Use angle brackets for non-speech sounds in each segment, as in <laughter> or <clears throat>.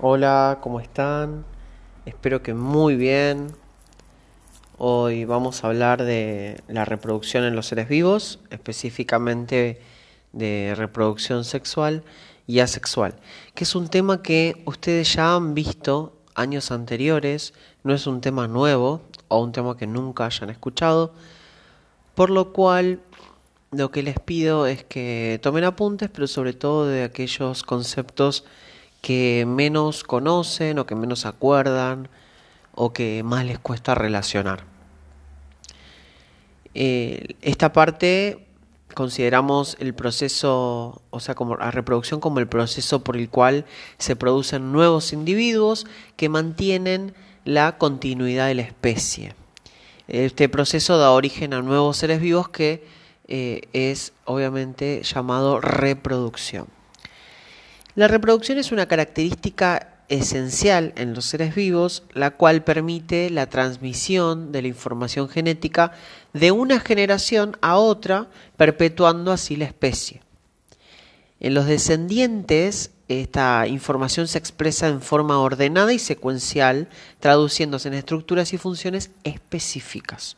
Hola, ¿cómo están? Espero que muy bien. Hoy vamos a hablar de la reproducción en los seres vivos, específicamente de reproducción sexual y asexual, que es un tema que ustedes ya han visto años anteriores, no es un tema nuevo o un tema que nunca hayan escuchado, por lo cual lo que les pido es que tomen apuntes, pero sobre todo de aquellos conceptos que menos conocen o que menos acuerdan o que más les cuesta relacionar. Eh, esta parte consideramos el proceso, o sea, como la reproducción como el proceso por el cual se producen nuevos individuos que mantienen la continuidad de la especie. Este proceso da origen a nuevos seres vivos que eh, es obviamente llamado reproducción. La reproducción es una característica esencial en los seres vivos, la cual permite la transmisión de la información genética de una generación a otra, perpetuando así la especie. En los descendientes, esta información se expresa en forma ordenada y secuencial, traduciéndose en estructuras y funciones específicas.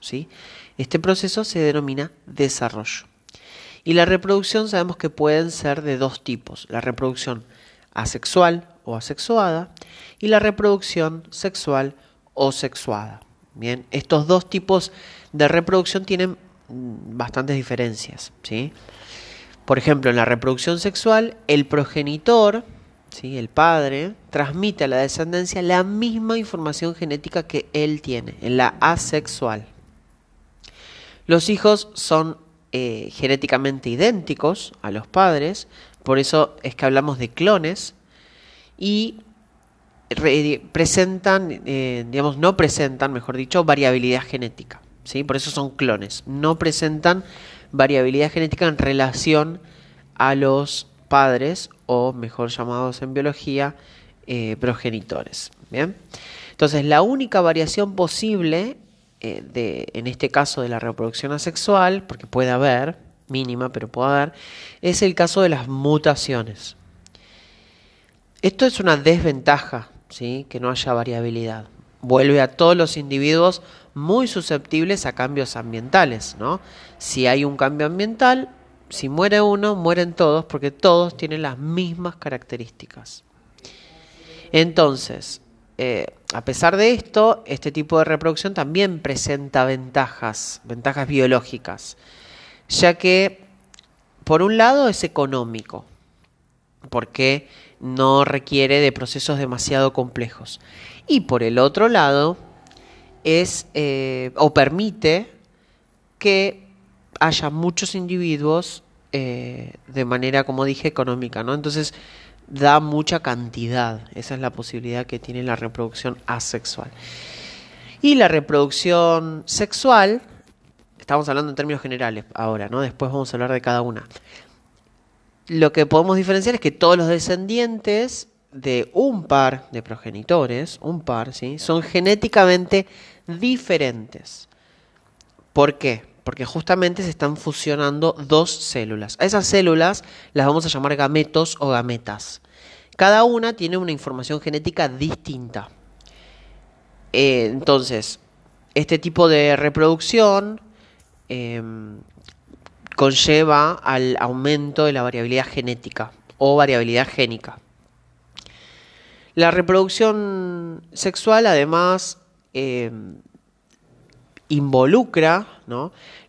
Este proceso se denomina desarrollo. Y la reproducción sabemos que pueden ser de dos tipos, la reproducción asexual o asexuada y la reproducción sexual o sexuada. Bien, estos dos tipos de reproducción tienen mm, bastantes diferencias, ¿sí? Por ejemplo, en la reproducción sexual, el progenitor, ¿sí? el padre, transmite a la descendencia la misma información genética que él tiene, en la asexual. Los hijos son eh, genéticamente idénticos a los padres, por eso es que hablamos de clones, y presentan, eh, digamos, no presentan, mejor dicho, variabilidad genética. ¿sí? Por eso son clones. No presentan variabilidad genética en relación a los padres, o mejor llamados en biología, eh, progenitores. ¿bien? Entonces, la única variación posible eh, de, en este caso de la reproducción asexual, porque puede haber, mínima, pero puede haber, es el caso de las mutaciones. Esto es una desventaja, ¿sí? que no haya variabilidad. Vuelve a todos los individuos muy susceptibles a cambios ambientales. ¿no? Si hay un cambio ambiental, si muere uno, mueren todos, porque todos tienen las mismas características. Entonces, eh, a pesar de esto, este tipo de reproducción también presenta ventajas, ventajas biológicas, ya que por un lado es económico, porque no requiere de procesos demasiado complejos, y por el otro lado es eh, o permite que haya muchos individuos eh, de manera, como dije, económica, ¿no? Entonces da mucha cantidad. Esa es la posibilidad que tiene la reproducción asexual. Y la reproducción sexual, estamos hablando en términos generales ahora, ¿no? Después vamos a hablar de cada una. Lo que podemos diferenciar es que todos los descendientes de un par de progenitores, un par, ¿sí? Son genéticamente diferentes. ¿Por qué? Porque justamente se están fusionando dos células. A esas células las vamos a llamar gametos o gametas. Cada una tiene una información genética distinta. Eh, entonces, este tipo de reproducción em, conlleva al aumento de la variabilidad genética o variabilidad génica. La reproducción sexual además em, involucra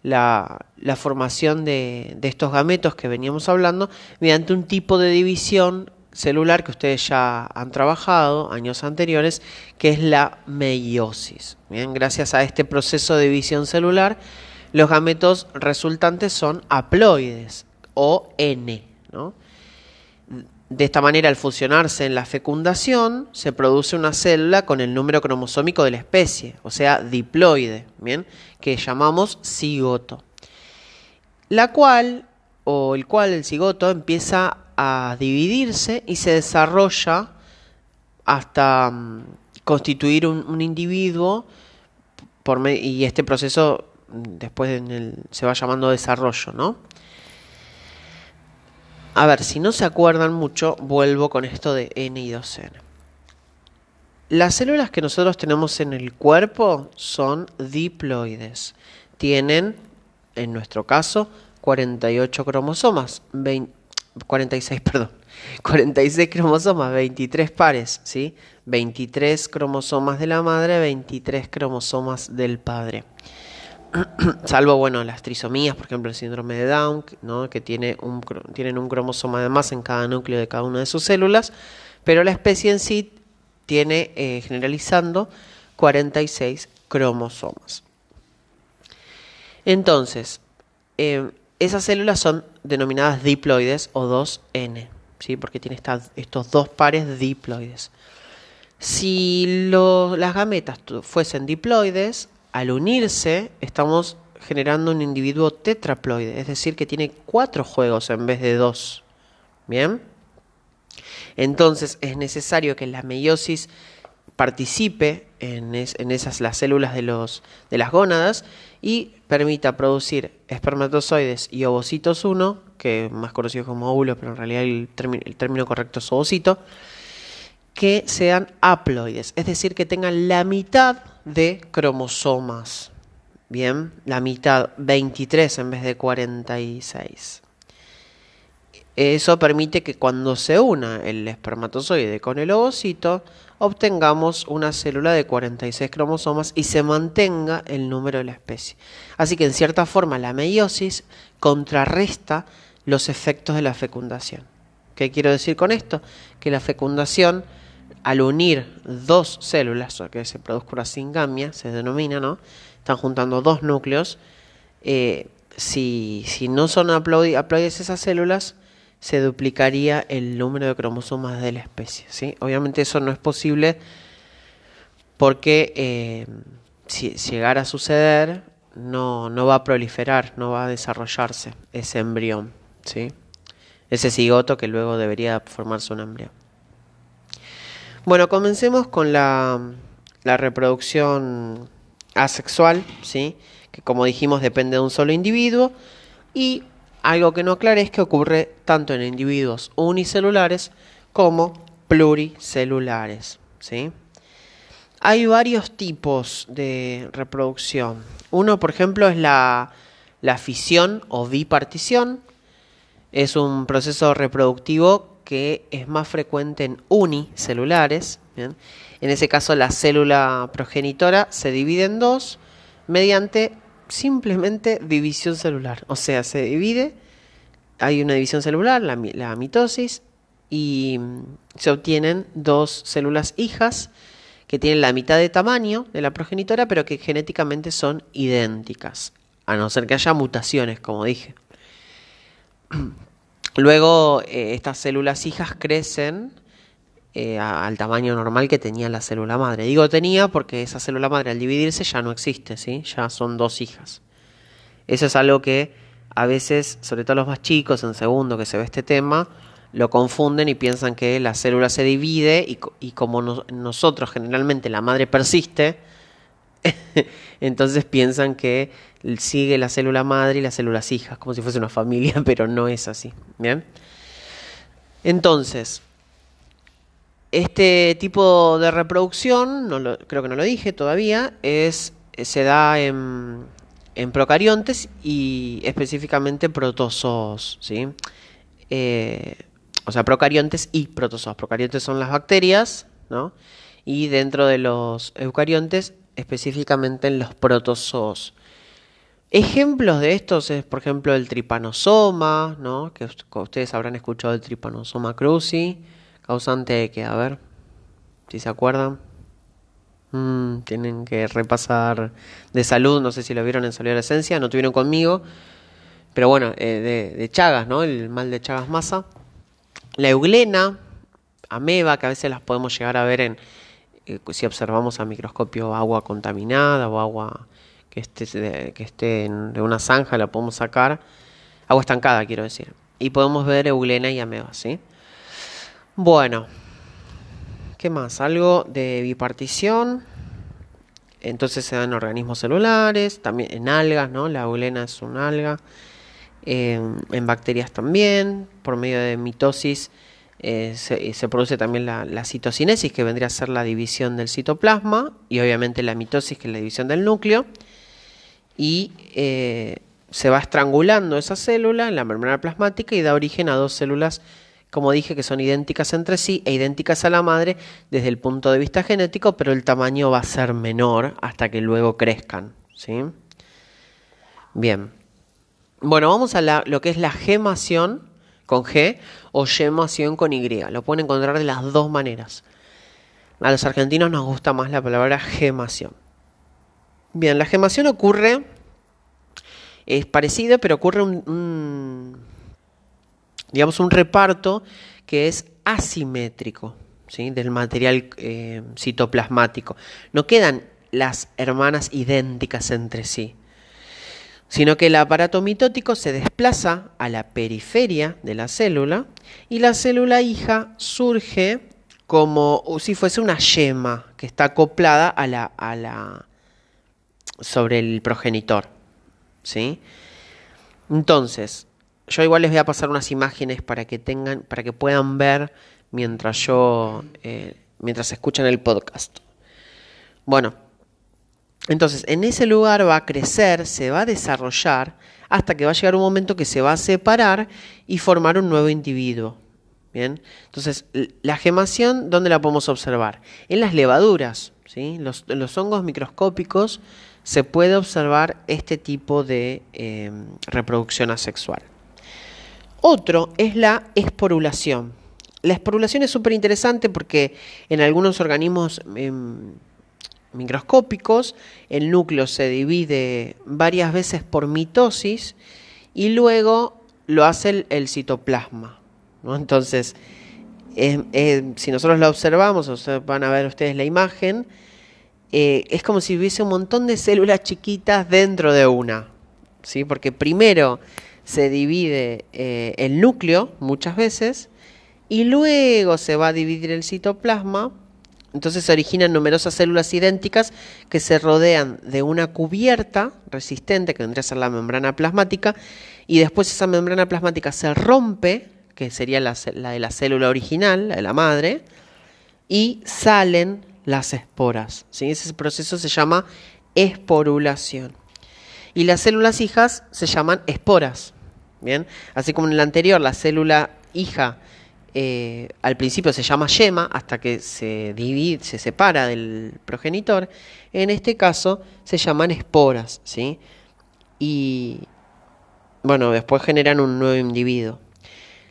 la, formación de, estos gametos que veníamos hablando mediante un tipo de división celular que ustedes ya han trabajado años anteriores, que es la meiosis. Bien, gracias a este proceso de división celular, los gametos resultantes son haploides o N. ¿no? De esta manera, al fusionarse en la fecundación, se produce una célula con el número cromosómico de la especie, o sea, diploide, ¿bien? que llamamos cigoto. La cual, o el cual el cigoto empieza a dividirse y se desarrolla hasta mm, constituir un, individuo por y este proceso mm, después se va llamando desarrollo, ¿no? A ver, si no se acuerdan mucho, vuelvo con esto de N y 2N. Las células que nosotros tenemos en el cuerpo son diploides. Tienen, en nuestro caso, 48 cromosomas, 46, <laughs> perdón, 46 cromosomas, 23 pares, ¿sí? 23 cromosomas de la madre, 23 cromosomas del padre. <clears throat> Salvo, bueno, las trisomías, por ejemplo, el síndrome de Down, ¿no? que tiene un, tienen un cromosoma de más en cada núcleo de cada una de sus células, pero la especie en sí tiene, eh, generalizando, 46 cromosomas. Entonces, eh, esas células son denominadas diploides o 2N, ¿sí? porque tiene estos dos pares diploides. Si las gametas fuesen diploides, al unirse estamos generando un individuo tetraploide, es decir, que tiene cuatro juegos en vez de dos. ¿Bien? Entonces es necesario que la meiosis participe en, esas las células de, los, de las gónadas y permita producir espermatozoides y ovocitos 1, que más conocido como óvulo, pero en realidad el, el término correcto es ovocito, que sean haploides, es decir, que tengan la mitad de cromosomas. Bien, la mitad, 23 en vez de 46. Eso permite que cuando se una el espermatozoide con el ovocito, obtengamos una célula de 46 cromosomas y se mantenga el número de la especie. Así que en cierta forma la meiosis contrarresta los efectos de la fecundación. ¿Qué quiero decir con esto? Que la fecundación, al unir dos células, o que se produzca una singamia, se denomina, ¿no? Están juntando dos núcleos. Eh, si, si, no son haploides esas células, se duplicaría el número de cromosomas de la especie. Obviamente eso no es posible porque eh, si llegara a suceder no, no va a proliferar, no va a desarrollarse ese embrión, ¿sí? ese cigoto que luego debería formarse un embrión. Bueno, comencemos con la, la reproducción asexual, ¿sí? que como dijimos depende de un solo individuo y algo que no aclaré es que ocurre tanto en individuos unicelulares como pluricelulares. ¿sí? Hay varios tipos de reproducción. Uno, por ejemplo, es la, la fisión o bipartición. Es un proceso reproductivo que es más frecuente en unicelulares. En ese caso, la célula progenitora se divide en dos mediante simplemente división celular. O sea, se divide, hay una división celular, la, mitosis, y se obtienen dos células hijas que tienen la mitad de tamaño de la progenitora, pero que genéticamente son idénticas, a no ser que haya mutaciones, como dije. Luego, eh, estas células hijas crecen eh, al tamaño normal que tenía la célula madre. Digo tenía porque esa célula madre al dividirse ya no existe, ¿sí? ya son dos hijas. Eso es algo que a veces, sobre todo los más chicos, en segundo que se ve este tema, lo confunden y piensan que la célula se divide y, como nosotros generalmente la madre persiste, <laughs> entonces piensan que sigue la célula madre y las células hijas, como si fuese una familia, <laughs> pero no es así. Bien. Entonces, este tipo de reproducción, no creo que no lo dije todavía, es, se da en, procariontes y específicamente protozoos. ¿sí? Eh, o sea, procariontes y protozoos. Procariontes son las bacterias, ¿no? Y dentro de los eucariontes, específicamente en los protozoos. Ejemplos de estos es, por ejemplo, el tripanosoma, ¿no? que ustedes habrán escuchado el tripanosoma cruzi, causante de que, a ver, si se acuerdan. Mm, tienen que repasar de salud, no sé si lo vieron en Salud Esencia, no tuvieron conmigo, pero bueno, eh, de, Chagas, ¿no? El mal de Chagas masa. La euglena, ameba, que a veces las podemos llegar a ver en, eh, si observamos a microscopio agua contaminada o agua que esté, que esté de una zanja, la podemos sacar, agua estancada quiero decir, y podemos ver euglena y ameba, ¿sí? Bueno, ¿qué más? Algo de bipartición. Entonces se dan organismos celulares, también en algas, ¿no? La eulena es un alga. en bacterias también, por medio de mitosis eh, se, produce también la, citocinesis, que vendría a ser la división del citoplasma, y obviamente la mitosis, que es la división del núcleo, y eh, se va estrangulando esa célula en la membrana plasmática y da origen a dos células, como dije, que son idénticas entre sí e idénticas a la madre desde el punto de vista genético, pero el tamaño va a ser menor hasta que luego crezcan. ¿sí? Bien. Bueno, vamos a lo que es la gemación con G o gemación con Y. Lo pueden encontrar de las dos maneras. A los argentinos nos gusta más la palabra gemación. Bien, la gemación ocurre, es parecido, pero ocurre un, digamos, un reparto que es asimétrico ¿sí? del material eh, citoplasmático. No quedan las hermanas idénticas entre sí sino que el aparato mitótico se desplaza a la periferia de la célula y la célula hija surge como si fuese una yema que está acoplada a la, a la sobre el progenitor. ¿sí? Entonces, yo igual les voy a pasar unas imágenes para que tengan, para que puedan ver mientras yo, eh, mientras escuchan el podcast. Bueno, entonces, en ese lugar va a crecer, se va a desarrollar, hasta que va a llegar un momento que se va a separar y formar un nuevo individuo. Bien, entonces la gemación, ¿dónde la podemos observar? En las levaduras, ¿sí? los, los hongos microscópicos se puede observar este tipo de em, reproducción asexual. Otro es la esporulación. La esporulación es súper interesante porque en algunos organismos em, microscópicos, el núcleo se divide varias veces por mitosis y luego lo hace el, citoplasma. Entonces, si nosotros lo observamos, van a ver ustedes la imagen, eh, es como si hubiese un montón de células chiquitas dentro de una, ¿sí? porque primero se divide eh, el núcleo muchas veces y luego se va a dividir el citoplasma entonces se originan numerosas células idénticas que se rodean de una cubierta resistente, que vendría a ser la membrana plasmática, y después esa membrana plasmática se rompe, que sería la, de la célula original, la de la madre, y salen las esporas. ¿sí? Ese proceso se llama esporulación. Y las células hijas se llaman esporas. Bien, así como en el anterior, la célula hija eh, al principio se llama yema hasta que se divide, se separa del progenitor. En este caso se llaman esporas, ¿sí? Y bueno, después generan un nuevo individuo.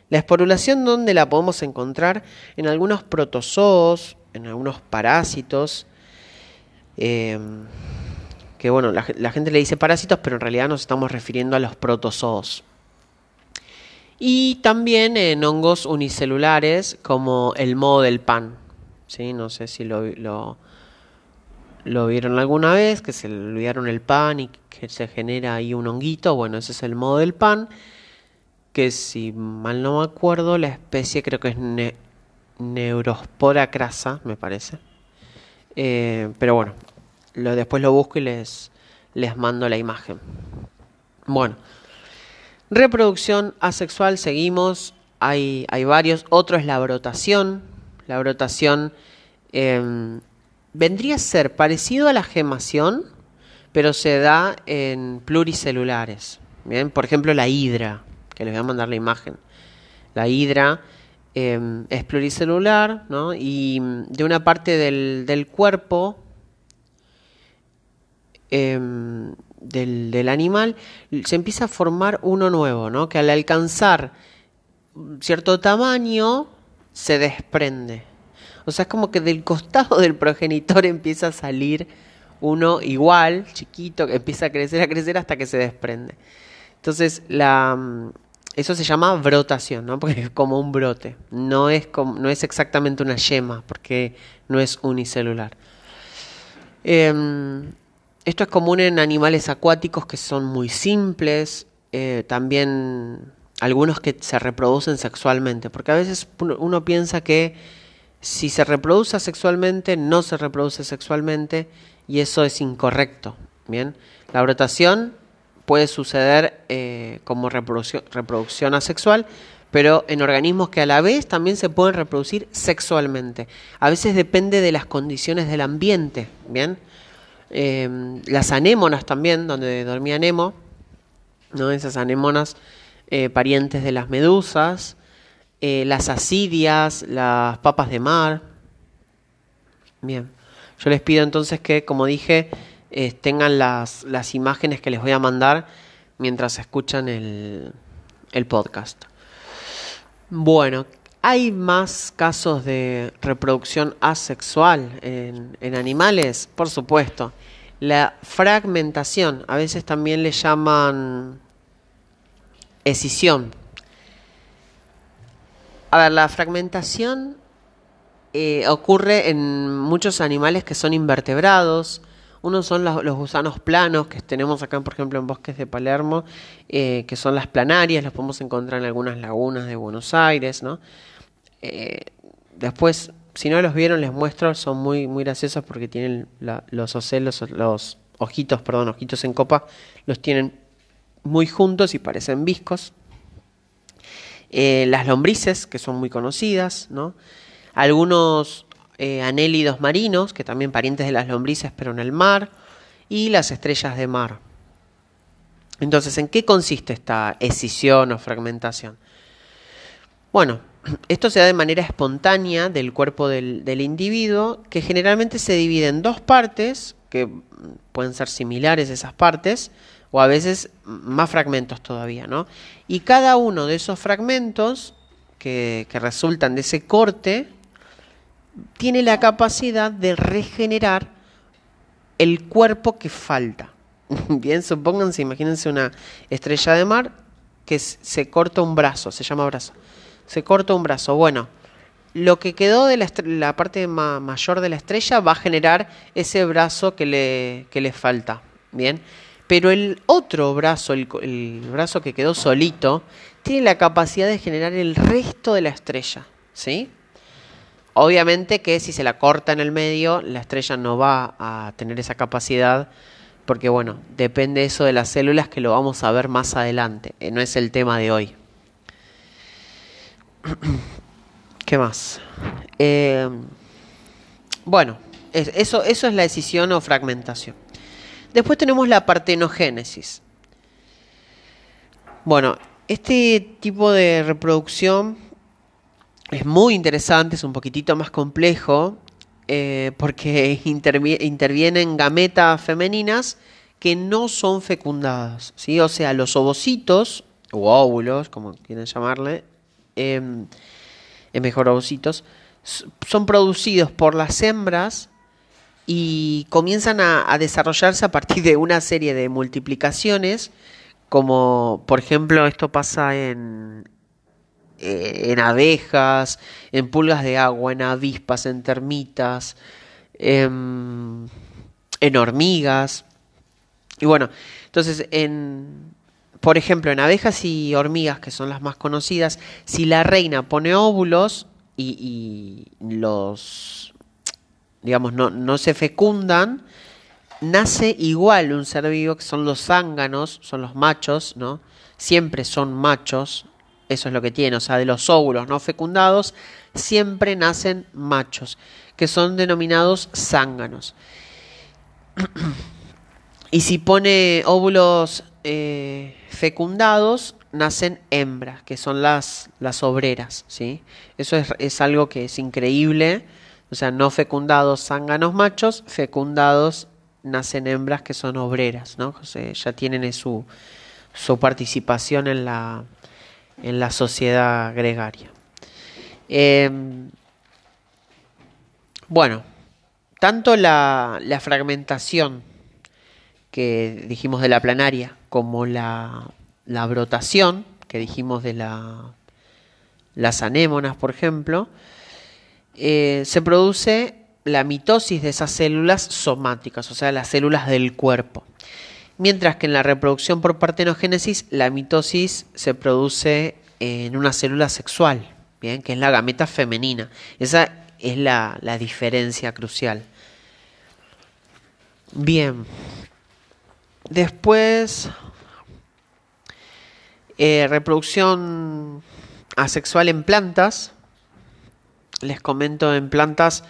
La esporulación, ¿dónde la podemos encontrar? En algunos protozoos, en algunos parásitos. Em, que bueno, la, la gente le dice parásitos, pero en realidad nos estamos refiriendo a los protozoos y también en hongos unicelulares como el modo del pan. ¿sí? No sé si lo, lo, vieron alguna vez, que se le olvidaron el pan y que se genera ahí un honguito. Bueno, ese es el modo del pan, que si mal no me acuerdo, la especie creo que es Neurospora crasa, me parece. Eh, pero bueno, después lo busco y les, les mando la imagen. Bueno. Reproducción asexual, seguimos, hay, hay varios. Otro es la brotación. La brotación em, vendría a ser parecido a la gemación, pero se da en pluricelulares. Bien, por ejemplo, la hidra, que les voy a mandar la imagen. La hidra em, es pluricelular, ¿no? Y de una parte del, del cuerpo em, del, del, animal, se empieza a formar uno nuevo, ¿no? que al alcanzar cierto tamaño se desprende. O sea, es como que del costado del progenitor <laughs> empieza a salir uno igual, chiquito, que empieza a crecer, a crecer hasta que se desprende. Entonces, la, eso se llama brotación, ¿no? Porque es como un brote. No es, como, no es exactamente una yema, porque no es unicelular. Eh, esto es común en animales acuáticos que son muy simples, eh, también algunos que se reproducen sexualmente, porque a veces uno piensa que si se reproduce sexualmente, no se reproduce sexualmente y eso es incorrecto. Bien, la brotación puede suceder eh, como reproducción, asexual, pero en organismos que a la vez también se pueden reproducir sexualmente. A veces depende de las condiciones del ambiente, ¿bien? Em, las anémonas también, donde dormía Nemo, ¿no? Esas anémonas eh, parientes de las medusas, eh, las asidias, las papas de mar. Bien, yo les pido entonces que, como dije, eh, tengan las, las imágenes que les voy a mandar mientras escuchan el, el podcast. Bueno, ¿hay más casos de reproducción asexual en, en, animales? Por supuesto. La fragmentación, a veces también le llaman escisión. A ver, la fragmentación eh, ocurre en muchos animales que son invertebrados. Uno son los, gusanos planos que tenemos acá, por ejemplo, en bosques de Palermo, eh, que son las planarias, las podemos encontrar en algunas lagunas de Buenos Aires, ¿no? Eh, después, si no los vieron, les muestro, son muy, muy graciosos porque tienen los ocelos, los ojitos, perdón, ojitos en copa, los tienen muy juntos y parecen viscos. las lombrices, que son muy conocidas, ¿no? algunos eh, anélidos marinos, que también parientes de las lombrices, pero en el mar, y las estrellas de mar. Entonces, ¿en qué consiste esta escisión o fragmentación? Bueno, <clears throat> esto se da de manera espontánea del cuerpo del, individuo, que generalmente se divide en dos partes, que pueden ser similares esas partes, o a veces más fragmentos todavía, ¿no? Y cada uno de esos fragmentos que resultan de ese corte tiene la capacidad de regenerar el cuerpo que falta. <laughs> Bien, supónganse, imagínense una estrella de mar que se corta un brazo, se llama brazo. Se corta un brazo. Bueno, lo que quedó de la, parte mayor de la estrella va a generar ese brazo que le, que falta. Bien, pero el otro brazo, el brazo que quedó solito, tiene la capacidad de generar el resto de la estrella. ¿Sí? Obviamente que si se la corta en el medio, la estrella no va a tener esa capacidad, porque bueno, depende eso de las células que lo vamos a ver más adelante, eh, no es el tema de hoy. <clears throat> ¿Qué más? Eh, bueno, eso, eso es la decisión o fragmentación. Después tenemos la partenogénesis. Bueno, este tipo de reproducción es muy interesante, es un poquitito más complejo, eh, porque <laughs> intervienen gametas femeninas que no son fecundadas, ¿sí? O sea, los ovocitos, o óvulos, como quieren llamarle, eh, mejor ovocitos, son producidos por las hembras y comienzan a, desarrollarse a partir de una serie de multiplicaciones, como por ejemplo esto pasa en, en abejas, en pulgas de agua, en avispas, en termitas, en, hormigas. Y bueno, entonces, en, por ejemplo, en abejas y hormigas, que son las más conocidas, si la reina pone óvulos y, los, digamos, no, no, se fecundan, nace igual un ser vivo que son los zánganos, son los machos, ¿no? Siempre son machos, eso es lo que tiene, o sea, de los óvulos no fecundados siempre nacen machos, que son denominados zánganos. y si pone óvulos eh, fecundados, nacen hembras, que son las, las obreras, ¿sí? Eso es, es, algo que es increíble, o sea, no fecundados zánganos machos, fecundados nacen hembras que son obreras, ¿no? Ya tienen su, su participación en la, en la sociedad gregaria. Em, bueno, tanto la, fragmentación que dijimos de la planaria como la, brotación que dijimos de la, las anémonas, por ejemplo, eh, se produce la mitosis de esas células somáticas, o sea, las células del cuerpo mientras que en la reproducción por partenogénesis la mitosis se produce en una célula sexual, bien, que es la gameta femenina. Esa es la, diferencia crucial. Bien. Después, eh, reproducción asexual en plantas. Les comento, en plantas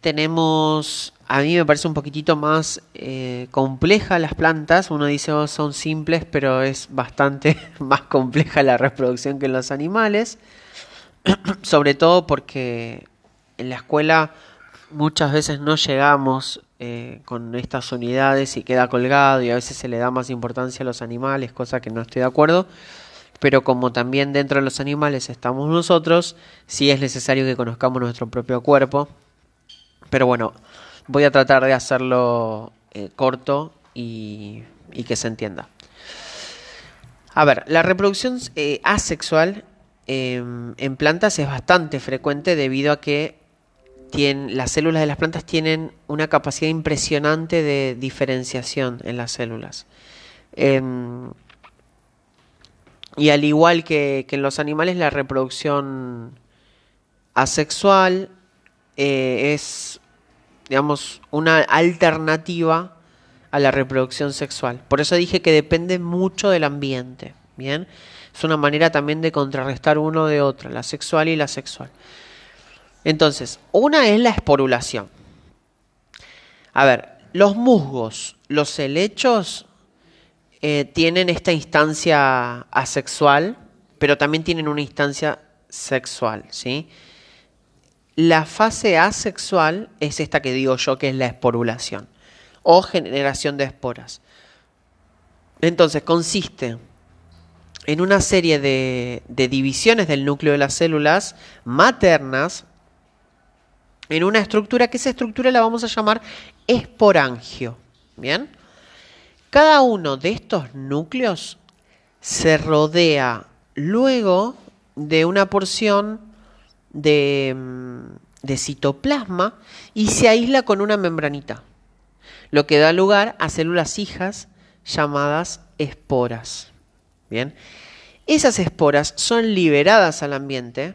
tenemos, a mí me parece un poquitito más eh, compleja las plantas. Uno dice oh, son simples, pero es bastante <laughs> más compleja la reproducción que los animales. <clears throat> Sobre todo porque en la escuela muchas veces no llegamos eh, con estas unidades y queda colgado y a veces se le da más importancia a los animales, cosa que no estoy de acuerdo. Pero como también dentro de los animales estamos nosotros, sí es necesario que conozcamos nuestro propio cuerpo. Pero bueno, voy a tratar de hacerlo eh, corto y, que se entienda. A ver, la reproducción eh, asexual em, en plantas es bastante frecuente debido a que las células de las plantas tienen una capacidad impresionante de diferenciación en las células. Em, y al igual que, en los animales, la reproducción asexual eh, es, digamos, una alternativa a la reproducción sexual. Por eso dije que depende mucho del ambiente. Bien, es una manera también de contrarrestar uno de otro, la sexual y la sexual. Entonces, una es la esporulación. A ver, los musgos, los helechos eh, tienen esta instancia asexual, pero también tienen una instancia sexual, ¿sí? La fase asexual es esta que digo yo, que es la esporulación o generación de esporas. Entonces, consiste en una serie de divisiones del núcleo de las células maternas en una estructura que esa estructura la vamos a llamar esporangio. ¿Bien? Cada uno de estos núcleos se rodea luego de una porción de, mm, de citoplasma y se aísla con una membranita, lo que da lugar a células hijas llamadas esporas. Bien, esas esporas son liberadas al ambiente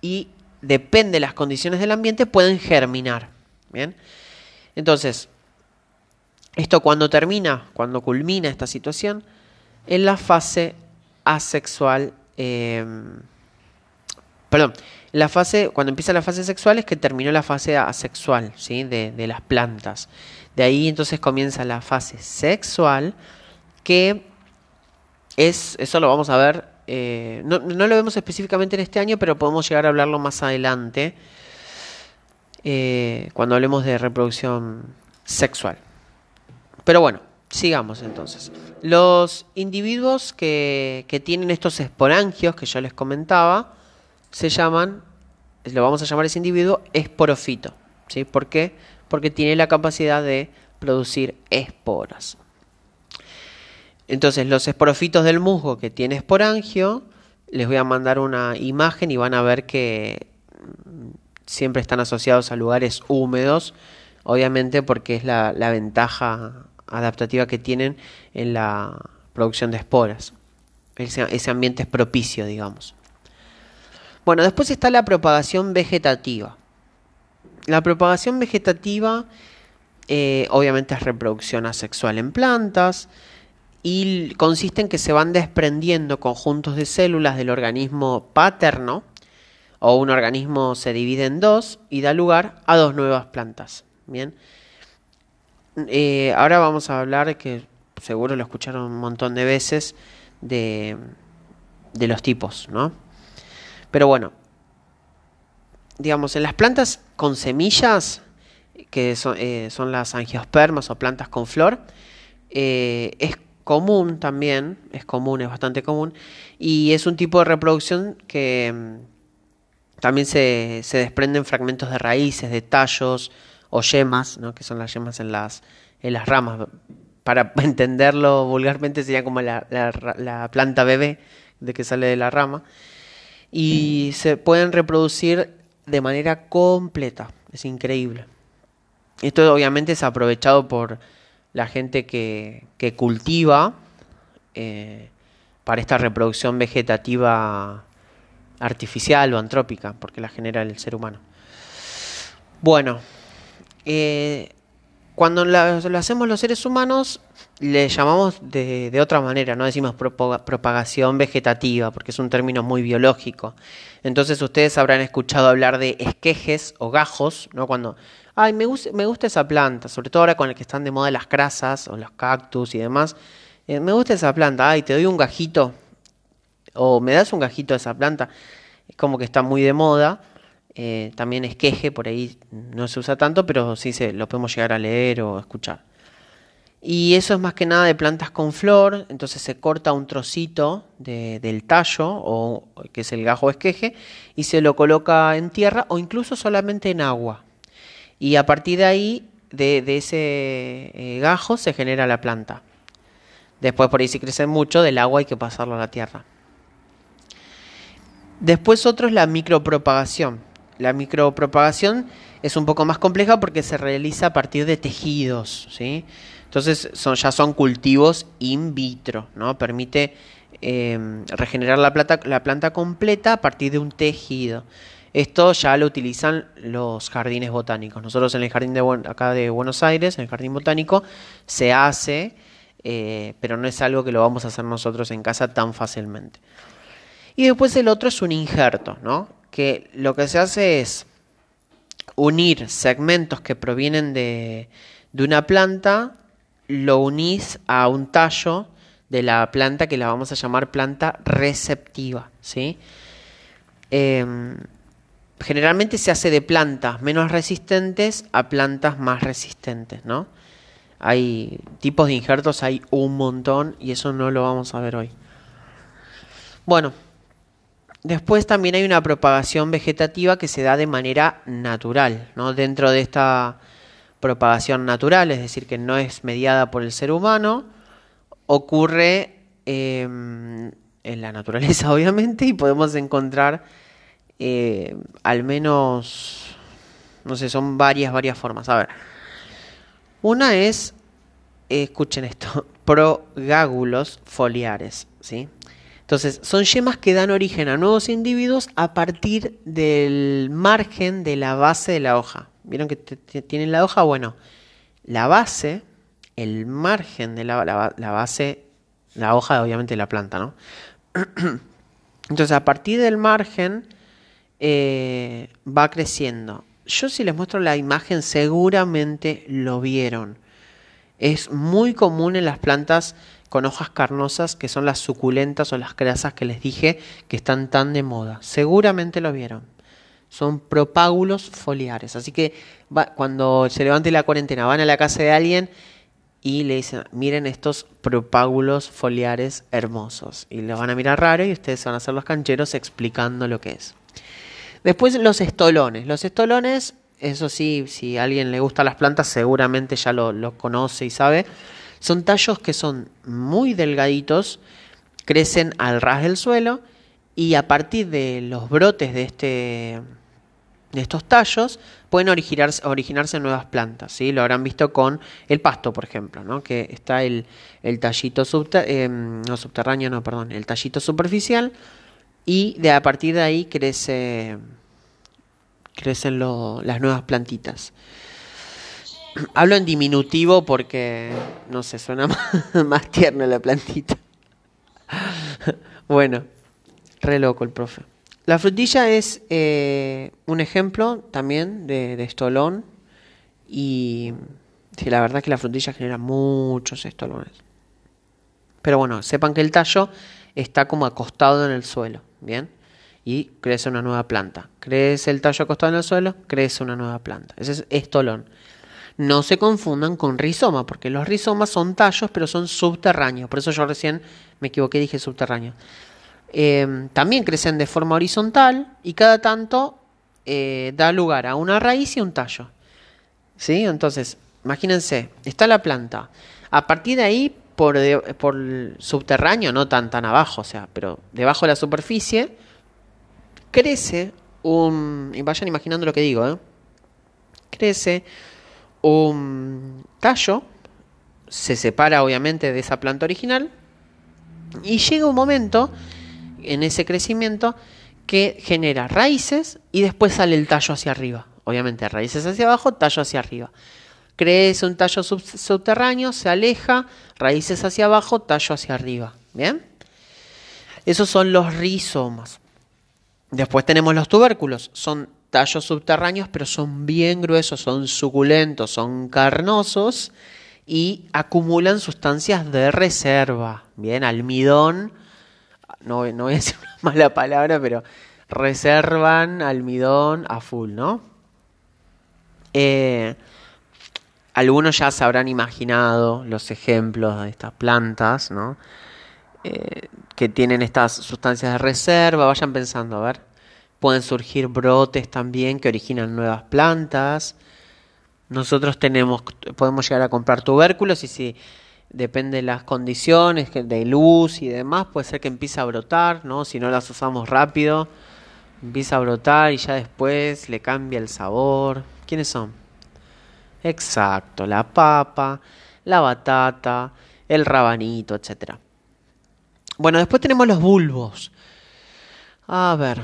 y depende de las condiciones del ambiente, pueden germinar. Bien. Entonces, esto cuando termina, cuando culmina esta situación, en la fase asexual, em, perdón, la fase, cuando empieza la fase sexual es que terminó la fase asexual, ¿sí? De, de las plantas. De ahí entonces comienza la fase sexual, que es, eso lo vamos a ver eh, no, lo vemos específicamente en este año, pero podemos llegar a hablarlo más adelante eh, cuando hablemos de reproducción sexual. Pero bueno, sigamos entonces. Los individuos que, tienen estos esporangios que yo les comentaba se llaman, lo vamos a llamar ese individuo esporofito. ¿sí? ¿Por qué? Porque tiene la capacidad de producir esporas. Entonces, los esporofitos del musgo que tiene esporangio, les voy a mandar una imagen y van a ver que mm, siempre están asociados a lugares húmedos, obviamente porque es la, ventaja adaptativa que tienen en la producción de esporas. Ese, ese, ambiente es propicio, digamos. Bueno, después está la propagación vegetativa. La propagación vegetativa eh, obviamente es reproducción asexual en plantas, y consiste en que se van desprendiendo conjuntos de células del organismo paterno o un organismo se divide en dos y da lugar a dos nuevas plantas. Bien. Eh, ahora vamos a hablar, que seguro lo escucharon un montón de veces, de, de los tipos, ¿no? Pero bueno, digamos, en las plantas con semillas, que son, eh, son las angiospermas o plantas con flor, eh, es común también, es común, es bastante común, y es un tipo de reproducción que mm, también se, se desprenden fragmentos de raíces, de tallos o yemas, ¿no? que son las yemas en las, en las ramas. Para <laughs> entenderlo vulgarmente sería como la, la planta bebé de que sale de la rama. Y se pueden reproducir de manera completa. Es increíble. Esto obviamente es aprovechado por la gente que, cultiva eh, para esta reproducción vegetativa artificial o antrópica, porque la genera el ser humano. Bueno, eh, Cuando lo hacemos los seres humanos, le llamamos de, de otra manera, no decimos propagación vegetativa, porque es un término muy biológico. Entonces ustedes habrán escuchado hablar de esquejes o gajos, ¿no? Cuando, ay, me, me gusta esa planta, sobre todo ahora con el que están de moda las crasas o los cactus y demás. Eh, me gusta esa planta, ay, te doy un gajito, o me das un gajito de esa planta. Es como que está muy de moda. Eh, también esqueje, por ahí no se usa tanto, pero sí se, lo podemos llegar a leer o escuchar. Y eso es más que nada de plantas con flor, entonces se corta un trocito del tallo, o, que es el gajo esqueje, y se lo coloca en tierra o incluso solamente en agua. Y a partir de ahí, de, ese eh, gajo, se genera la planta. Después por ahí si crece mucho, del agua hay que pasarlo a la tierra. Después otro es la micropropagación. La micropropagación es un poco más compleja porque se realiza a partir de tejidos, ¿sí? Entonces ya son cultivos in vitro, ¿no? Permite em, regenerar la, planta, la planta completa a partir de un tejido. Esto ya lo utilizan los jardines botánicos. Nosotros en el jardín de acá de Buenos Aires, en el jardín botánico, se hace, eh, pero no es algo que lo vamos a hacer nosotros en casa tan fácilmente. Y después el otro es un injerto, ¿no? Que lo que se hace es unir segmentos que provienen de, de una planta lo unís a un tallo de la planta que la vamos a llamar planta receptiva, ¿sí? Em, generalmente se hace de plantas menos resistentes a plantas más resistentes, ¿no? Hay tipos de injertos, hay un montón y eso no lo vamos a ver hoy. Bueno, después también hay una propagación vegetativa que se da de manera natural, ¿no? Dentro de esta propagación natural, es decir, que no es mediada por el ser humano, ocurre em, en la naturaleza, <laughs> obviamente, y podemos encontrar eh, al menos, no sé, son varias, varias formas. A ver, una es, escuchen esto, <laughs> progágulos foliares, ¿sí? Entonces, son yemas que dan origen a nuevos individuos a partir del margen de la base de la hoja. ¿Vieron que tienen la hoja? Bueno, la base, el margen de la, base, la hoja obviamente la planta, ¿no? <clears throat> Entonces a partir del margen eh, va creciendo. Yo si les muestro la imagen seguramente lo vieron. Es muy común en las plantas con hojas carnosas que son las suculentas o las grasas que les dije que están tan de moda. Seguramente lo vieron son propágulos foliares. Así que cuando se levante la cuarentena, van a la casa de alguien y le dicen, miren estos propágulos foliares hermosos. Y los van a mirar raro y ustedes van a ser los cancheros explicando lo que es. Después los estolones. Los estolones, eso sí, si a alguien le gustan las plantas, seguramente ya lo, lo conoce y sabe. Son tallos que son muy delgaditos, crecen al ras del suelo y a partir de los brotes de este de estos tallos pueden originarse, originarse nuevas plantas. ¿sí? Lo habrán visto con el pasto, por ejemplo, ¿no? que está el, el tallito em, no subterráneo, no, perdón, el tallito superficial y de a partir de ahí crece, crecen las nuevas plantitas. <clears throat> Hablo en diminutivo porque, no sé, suena <laughs> más, tierno la plantita. <laughs> bueno, re loco el profe. La frutilla es eh, un ejemplo también de, estolón y la verdad es que la frutilla genera muchos estolones. Pero bueno, sepan que el tallo está como acostado en el suelo, ¿bien? Y crece una nueva planta. Crece el tallo acostado en el suelo, crece una nueva planta. Ese es estolón. No se confundan con rizoma, porque los rizomas son tallos, pero son subterráneos. Por eso yo recién me equivoqué, dije subterráneo. Em, también crecen de forma horizontal y cada tanto eh, da lugar a una raíz y un tallo. ¿Sí? Entonces, imagínense, está la planta. A partir de ahí, por, por subterráneo, no tan, tan abajo, o sea, pero debajo de la superficie, crece un... Y vayan imaginando lo que digo, ¿eh? Crece un tallo, se separa obviamente de esa planta original, y llega un momento en ese crecimiento que genera raíces y después sale el tallo hacia arriba. Obviamente raíces hacia abajo, tallo hacia arriba. crece un tallo subterráneo, se aleja, raíces hacia abajo, tallo hacia arriba. ¿Bien? Esos son los rizomas. Después tenemos los tubérculos. Son tallos subterráneos, pero son bien gruesos, son suculentos, son carnosos y acumulan sustancias de reserva. Bien, almidón, no, no voy a decir una mala palabra, pero reservan almidón a full, ¿no? Eh, algunos ya se habrán imaginado los ejemplos de estas plantas, ¿no? Eh, que tienen estas sustancias de reserva, vayan pensando, a ver, pueden surgir brotes también que originan nuevas plantas. Nosotros tenemos, podemos llegar a comprar tubérculos y si depende de las condiciones de luz y demás, puede ser que empiece a brotar, ¿no? Si no las usamos rápido, empieza a brotar y ya después le cambia el sabor. ¿Quiénes son? Exacto, la papa, la batata, el rabanito, etcétera. Bueno, después tenemos los bulbos. A ver.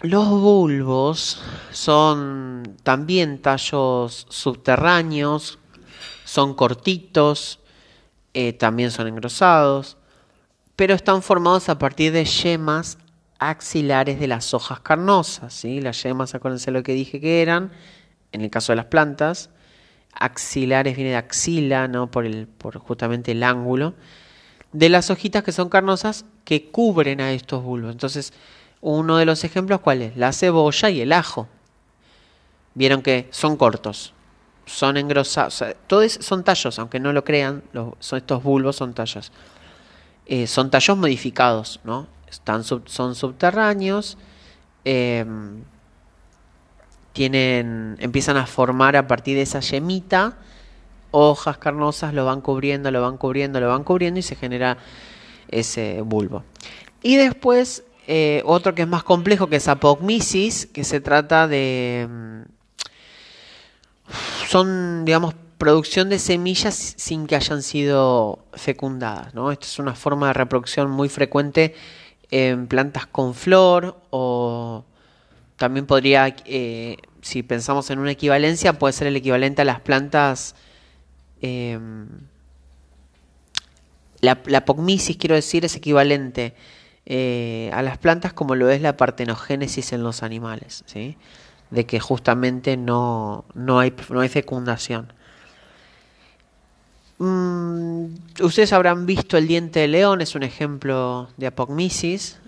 Los bulbos son también tallos subterráneos, son cortitos, eh, también son engrosados, pero están formados a partir de yemas axilares de las hojas carnosas. ¿sí? Las yemas, acuérdense lo que dije que eran, en el caso de las plantas. Axilares viene de axila, ¿no? por, el, por justamente el ángulo de las hojitas que son carnosas que cubren a estos bulbos. Entonces, uno de los ejemplos, ¿cuál es? La cebolla y el ajo. Vieron que son cortos, son engrosados, todos son tallos, aunque no lo crean, son, estos bulbos son tallos. Eh, son tallos modificados, ¿no? Están son subterráneos, em, tienen, empiezan a formar a partir de esa yemita hojas carnosas lo van cubriendo, lo van cubriendo, lo van cubriendo y se genera ese bulbo. Y después eh, otro que es más complejo que es apogmisis, que se trata de... Mm, son, digamos, producción de semillas sin que hayan sido fecundadas. ¿no? Esto es una forma de reproducción muy frecuente en plantas con flor o también podría, eh, si pensamos en una equivalencia, puede ser el equivalente a las plantas Em, la, la, quiero decir, es equivalente eh, a las plantas como lo es la partenogénesis en los animales, ¿sí? de que justamente no, no, hay, no hay fecundación. Mm, ustedes habrán visto el diente de león, es un ejemplo de apogmisis.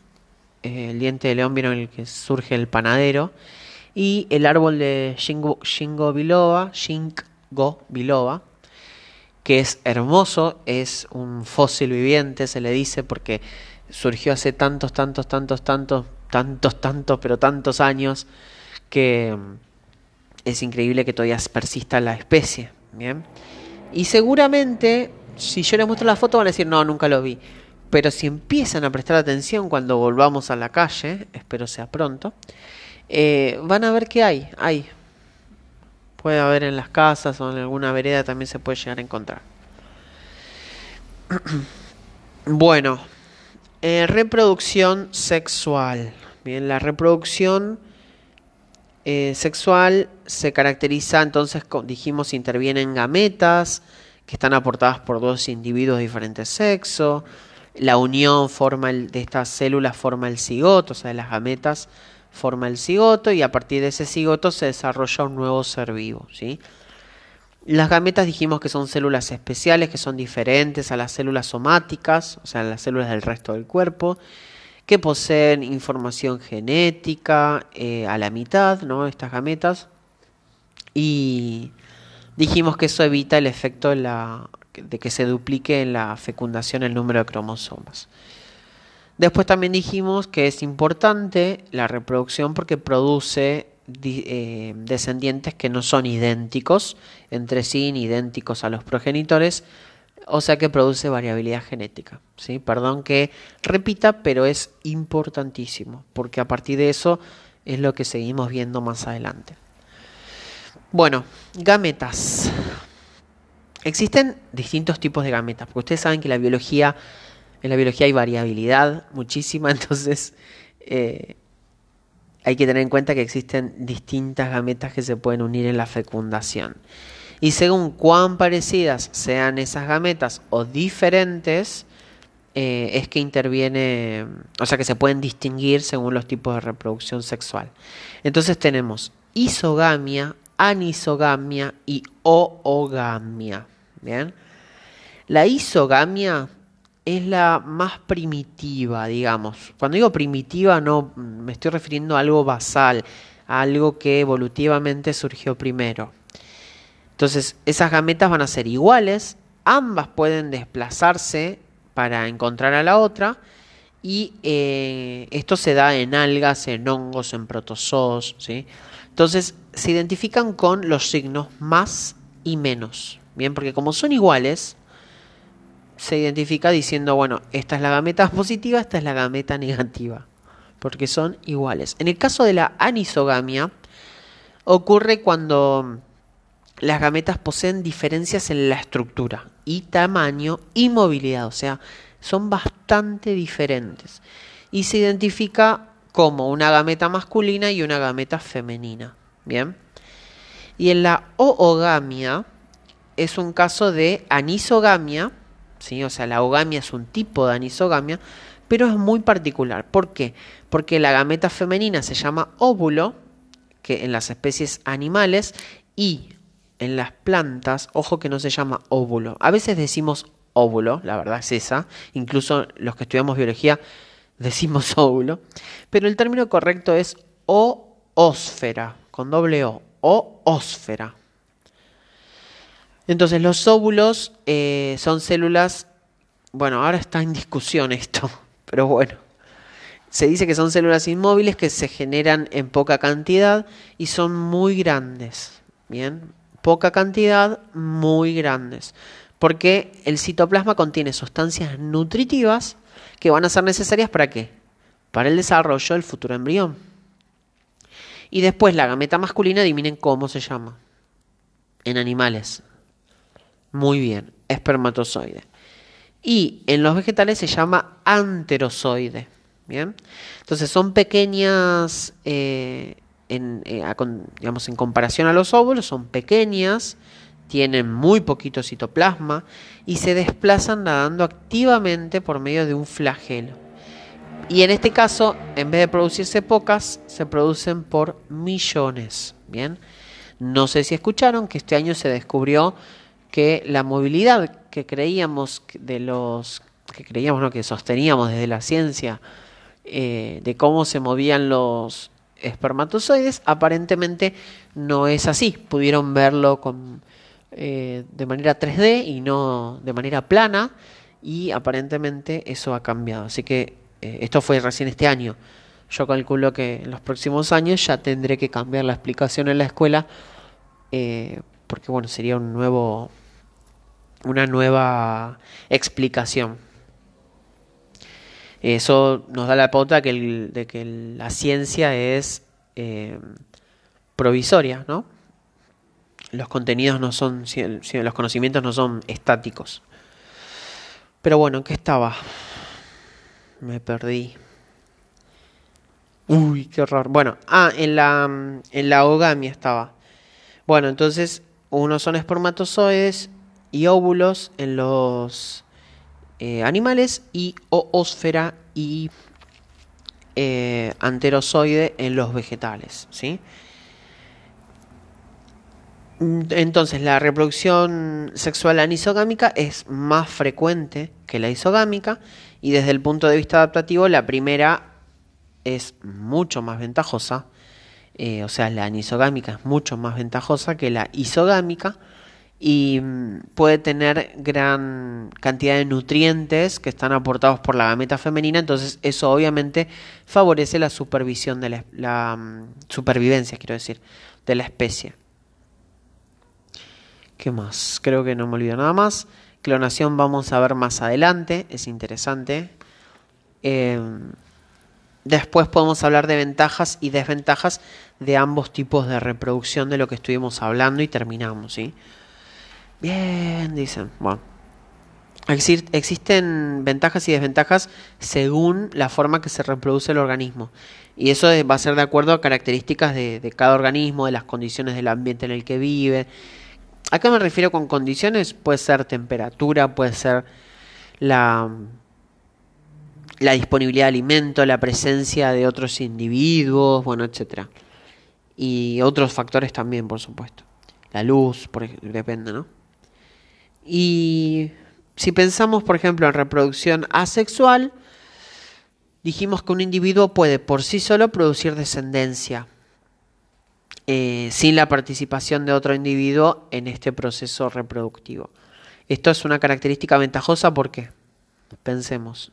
Eh, el diente de león vieron el que surge el panadero. Y el árbol de Shingo, biloba, Shingo biloba, que es hermoso, es un fósil viviente, se le dice, porque surgió hace tantos, tantos, tantos, tantos, tantos, tantos, pero tantos años, que mm, es increíble que todavía persista la especie. Bien. Y seguramente, si yo les muestro la foto, van a decir, no, nunca lo vi. Pero si empiezan a prestar atención cuando volvamos a la calle, espero sea pronto, eh, van a ver que hay, hay puede haber en las casas o en alguna vereda también se puede llegar a encontrar. <clears throat> bueno, eh, reproducción sexual. Bien, la reproducción eh, sexual se caracteriza, entonces, dijimos, intervienen gametas que están aportadas por dos individuos de diferente sexo. La unión forma de estas células forma el cigoto, o sea, de las gametas forma el cigoto y a partir de ese cigoto se desarrolla un nuevo ser vivo. ¿sí? Las gametas dijimos que son células especiales, que son diferentes a las células somáticas, o sea, las células del resto del cuerpo, que poseen información genética eh, a la mitad, ¿no? Estas gametas. Y dijimos que eso evita el efecto de que se duplique en la fecundación el número de cromosomas. Después también dijimos que es importante la reproducción porque produce eh, descendientes que no son idénticos entre sí, ni idénticos a los progenitores, o sea que produce variabilidad genética. ¿sí? Perdón que repita, pero es importantísimo, porque a partir de eso es lo que seguimos viendo más adelante. Bueno, gametas. Existen distintos tipos de gametas, porque ustedes saben que la biología en la biología hay variabilidad muchísima, <laughs> entonces eh, hay que tener en cuenta que existen distintas gametas que se pueden unir en la fecundación. Y según cuán parecidas sean esas gametas o diferentes, eh, es que interviene, o sea que se pueden distinguir según los tipos de reproducción sexual. Entonces tenemos isogamia, anisogamia y oogamia. Bien. La isogamia es la más primitiva, digamos. Cuando digo primitiva no me estoy refiriendo a algo basal, a algo que evolutivamente surgió primero. Entonces, esas gametas van a ser iguales, ambas pueden desplazarse para encontrar a la otra y eh, esto se da en algas, en hongos, en protozoos, ¿sí? Entonces, se identifican con los signos más y menos, ¿bien? Porque como son iguales, se identifica diciendo, bueno, esta es la gameta positiva, esta es la gameta negativa, porque son iguales. En el caso de la anisogamia, ocurre cuando las gametas poseen diferencias en la estructura y tamaño y movilidad, o sea, son bastante diferentes. Y se identifica como una gameta masculina y una gameta femenina. Bien. Y en la oogamia es un caso de anisogamia, ¿sí? o sea, la ogamia es un tipo de anisogamia, pero es muy particular. ¿Por qué? Porque la gameta femenina se llama óvulo, que en las especies animales, y en las plantas, ojo que no se llama óvulo. A veces decimos óvulo, la verdad es esa. Incluso los que estudiamos biología <laughs> decimos óvulo. Pero el término correcto es oósfera, con doble O, oósfera. Entonces los óvulos eh, son células, bueno, ahora está en discusión esto, <laughs> pero bueno, se dice que son células inmóviles que se generan en poca cantidad y son muy grandes, ¿bien? Poca cantidad, muy grandes, porque el citoplasma contiene sustancias nutritivas que van a ser necesarias para qué? Para el desarrollo del futuro embrión. Y después la gameta masculina, adivinen cómo se llama. En animales, muy bien, espermatozoide. Y en los vegetales se llama anterozoide. Bien, entonces son pequeñas, eh, en, eh, digamos, en comparación a los óvulos, son pequeñas, tienen muy poquito citoplasma y se desplazan nadando activamente por medio de un flagelo. Y en este caso, en vez de producirse pocas, se producen por millones. Bien, no sé si escucharon que este año se descubrió que la movilidad que creíamos de los que creíamos no que sosteníamos desde la ciencia eh, de cómo se movían los espermatozoides aparentemente no es así. Pudieron verlo con, eh, de manera 3D y no de manera plana y aparentemente eso ha cambiado. Así que eh, esto fue recién este año. Yo calculo que en los próximos años ya tendré que cambiar la explicación en la escuela porque bueno sería un nuevo una nueva explicación. Eso nos da la pauta que de que la ciencia es eh, provisoria, ¿no? Los contenidos no son, los conocimientos no son estáticos. Pero bueno, qué estaba? Me perdí. Uy, qué horror. Bueno, ah, en la, en la ogamia estaba. Bueno, entonces, unos son espermatozoides y óvulos en los eh, animales y oósfera y eh, anterozoide en los vegetales. ¿sí? Entonces la reproducción sexual anisogámica es más frecuente que la isogámica y desde el punto de vista adaptativo la primera es mucho más ventajosa, eh, o sea la anisogámica es mucho más ventajosa que la isogámica y mm, puede tener gran cantidad de nutrientes que están aportados por la gameta femenina, entonces eso obviamente favorece la supervisión de la, mm, supervivencia, quiero decir, de la especie. ¿Qué más? Creo que no me olvido nada más. Clonación vamos a ver más adelante, es interesante. Em, después podemos hablar de ventajas y desventajas de ambos tipos de reproducción de lo que estuvimos hablando y terminamos, ¿sí? Bien, dicen. Bueno. Existen ventajas y desventajas según la forma que se reproduce el organismo. Y eso va a ser de acuerdo a características de, cada organismo, de las condiciones del ambiente en el que vive. ¿A qué me refiero con condiciones? Puede ser temperatura, puede ser la, la disponibilidad de alimento, la presencia de otros individuos, bueno, etcétera. Y otros factores también, por supuesto. La luz, por, depende, ¿no? Y si pensamos, por ejemplo, en reproducción asexual, dijimos que un individuo puede por sí solo producir descendencia eh, sin la participación de otro individuo en este proceso reproductivo. Esto es una característica ventajosa porque, pensemos,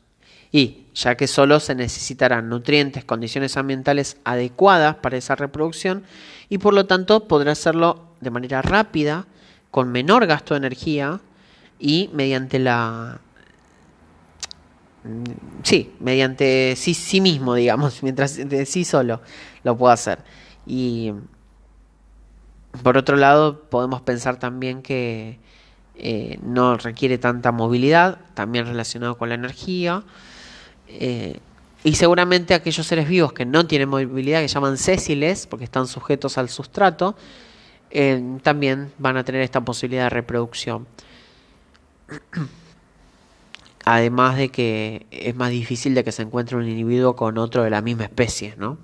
y ya que solo se necesitarán nutrientes, condiciones ambientales adecuadas para esa reproducción y por lo tanto podrá hacerlo de manera rápida, con menor gasto de energía y mediante la sí, mediante sí, sí mismo, digamos, <laughs> mientras de sí solo lo puedo hacer. Y por otro lado, podemos pensar también que eh, no requiere tanta movilidad, también relacionado con la energía. Eh, y seguramente aquellos seres vivos que no tienen movilidad, que llaman sésiles, porque están sujetos al sustrato, eh, también van a tener esta posibilidad de reproducción. <clears throat> Además de que es más difícil de que se encuentre un individuo con otro de la misma especie, ¿no?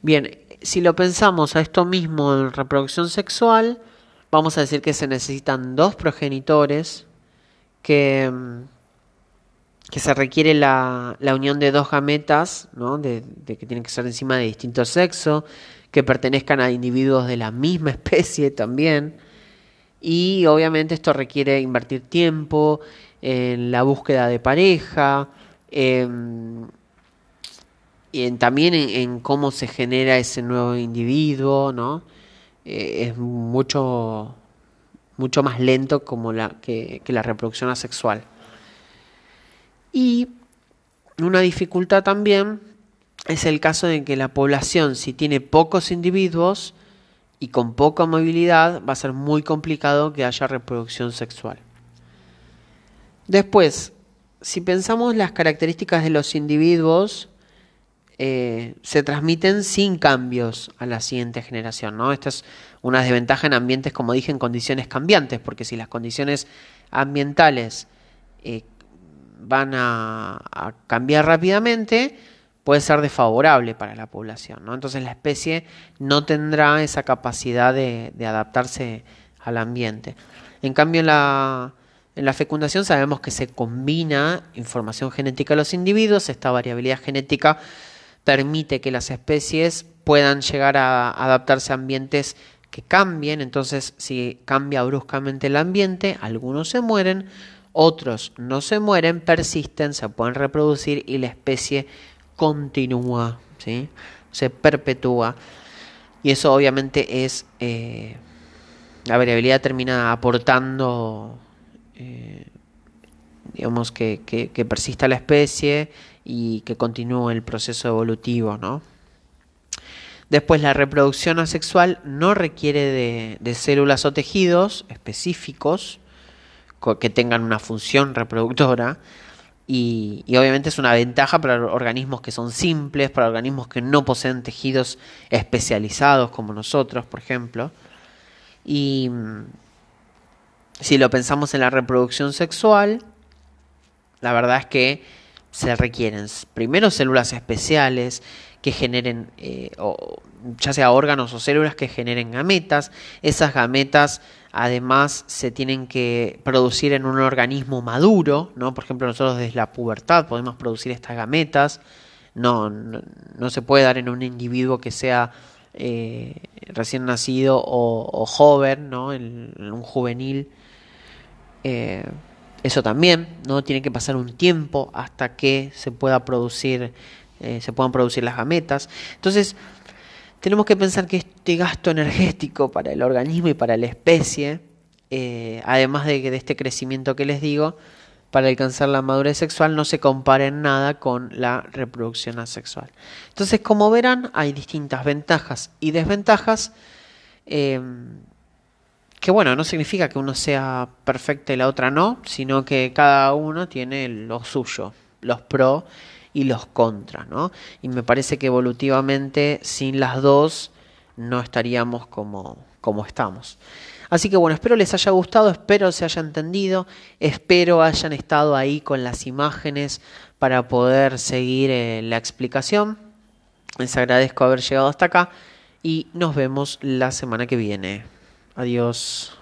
Bien, si lo pensamos a esto mismo en reproducción sexual, vamos a decir que se necesitan dos progenitores, que, mm, que se requiere la, la, unión de dos gametas, ¿no? de, de, que tienen que ser encima de distinto sexo, que pertenezcan a individuos de la misma <laughs> especie también. Y obviamente esto requiere invertir tiempo en la búsqueda de pareja, y también en, cómo se genera ese nuevo individuo, ¿no? Eh, es mucho, mucho más lento como la, que, que la reproducción asexual. Y una dificultad también es el caso de que la población, si tiene pocos individuos y con poca movilidad, va a ser muy complicado que haya reproducción sexual. Después, si pensamos las características de los individuos, eh, se transmiten sin cambios a la siguiente generación. ¿no? Esta es una desventaja en ambientes, como dije, en condiciones cambiantes, porque si las condiciones ambientales eh, van a, cambiar rápidamente, puede ser desfavorable para la población. ¿no? Entonces la especie no tendrá esa capacidad de, adaptarse al ambiente. En cambio, en la, en la fecundación sabemos que se combina información genética de los individuos, esta variabilidad genética permite que las especies puedan llegar a adaptarse a ambientes que cambien, entonces si cambia bruscamente el ambiente, algunos se mueren, otros no se mueren, persisten, se pueden reproducir y la especie continúa, ¿sí? se perpetúa. Y eso obviamente es, eh, la variabilidad termina aportando, eh, digamos, que, persista la especie y que continúe el proceso evolutivo, ¿no? Después, la reproducción asexual no requiere de, células o tejidos específicos que tengan una función reproductora y, obviamente es una ventaja para organismos que son simples, para organismos que no poseen tejidos especializados como nosotros, por ejemplo. Y si lo pensamos en la reproducción sexual, la verdad es que se requieren primero células especiales que generen, eh, ya sea órganos o células que generen gametas. Esas gametas además se tienen que producir en un organismo maduro, ¿no? Por ejemplo, nosotros desde la pubertad podemos producir estas gametas. No, no, se puede dar en un individuo que sea eh, recién nacido o, joven, ¿no? En, un juvenil. Eh, eso también, ¿no? Tiene que pasar un tiempo hasta que se pueda producir, eh, se puedan producir las gametas. Entonces, tenemos que pensar que este gasto energético para el organismo y para la especie, eh, además de, de este crecimiento que les digo, para alcanzar la madurez sexual no se compara en nada con la reproducción asexual. Entonces, como verán, hay distintas ventajas y desventajas. Eh, que bueno, no significa que uno sea perfecto y la otra no, sino que cada uno tiene lo suyo, los pros y los contras, ¿no? Y me parece que evolutivamente sin las dos no estaríamos como, como estamos. Así que bueno, espero les haya gustado, espero se haya entendido, espero hayan estado ahí con las imágenes para poder seguir eh, la explicación. Les agradezco haber llegado hasta acá y nos vemos la semana que viene. Adiós.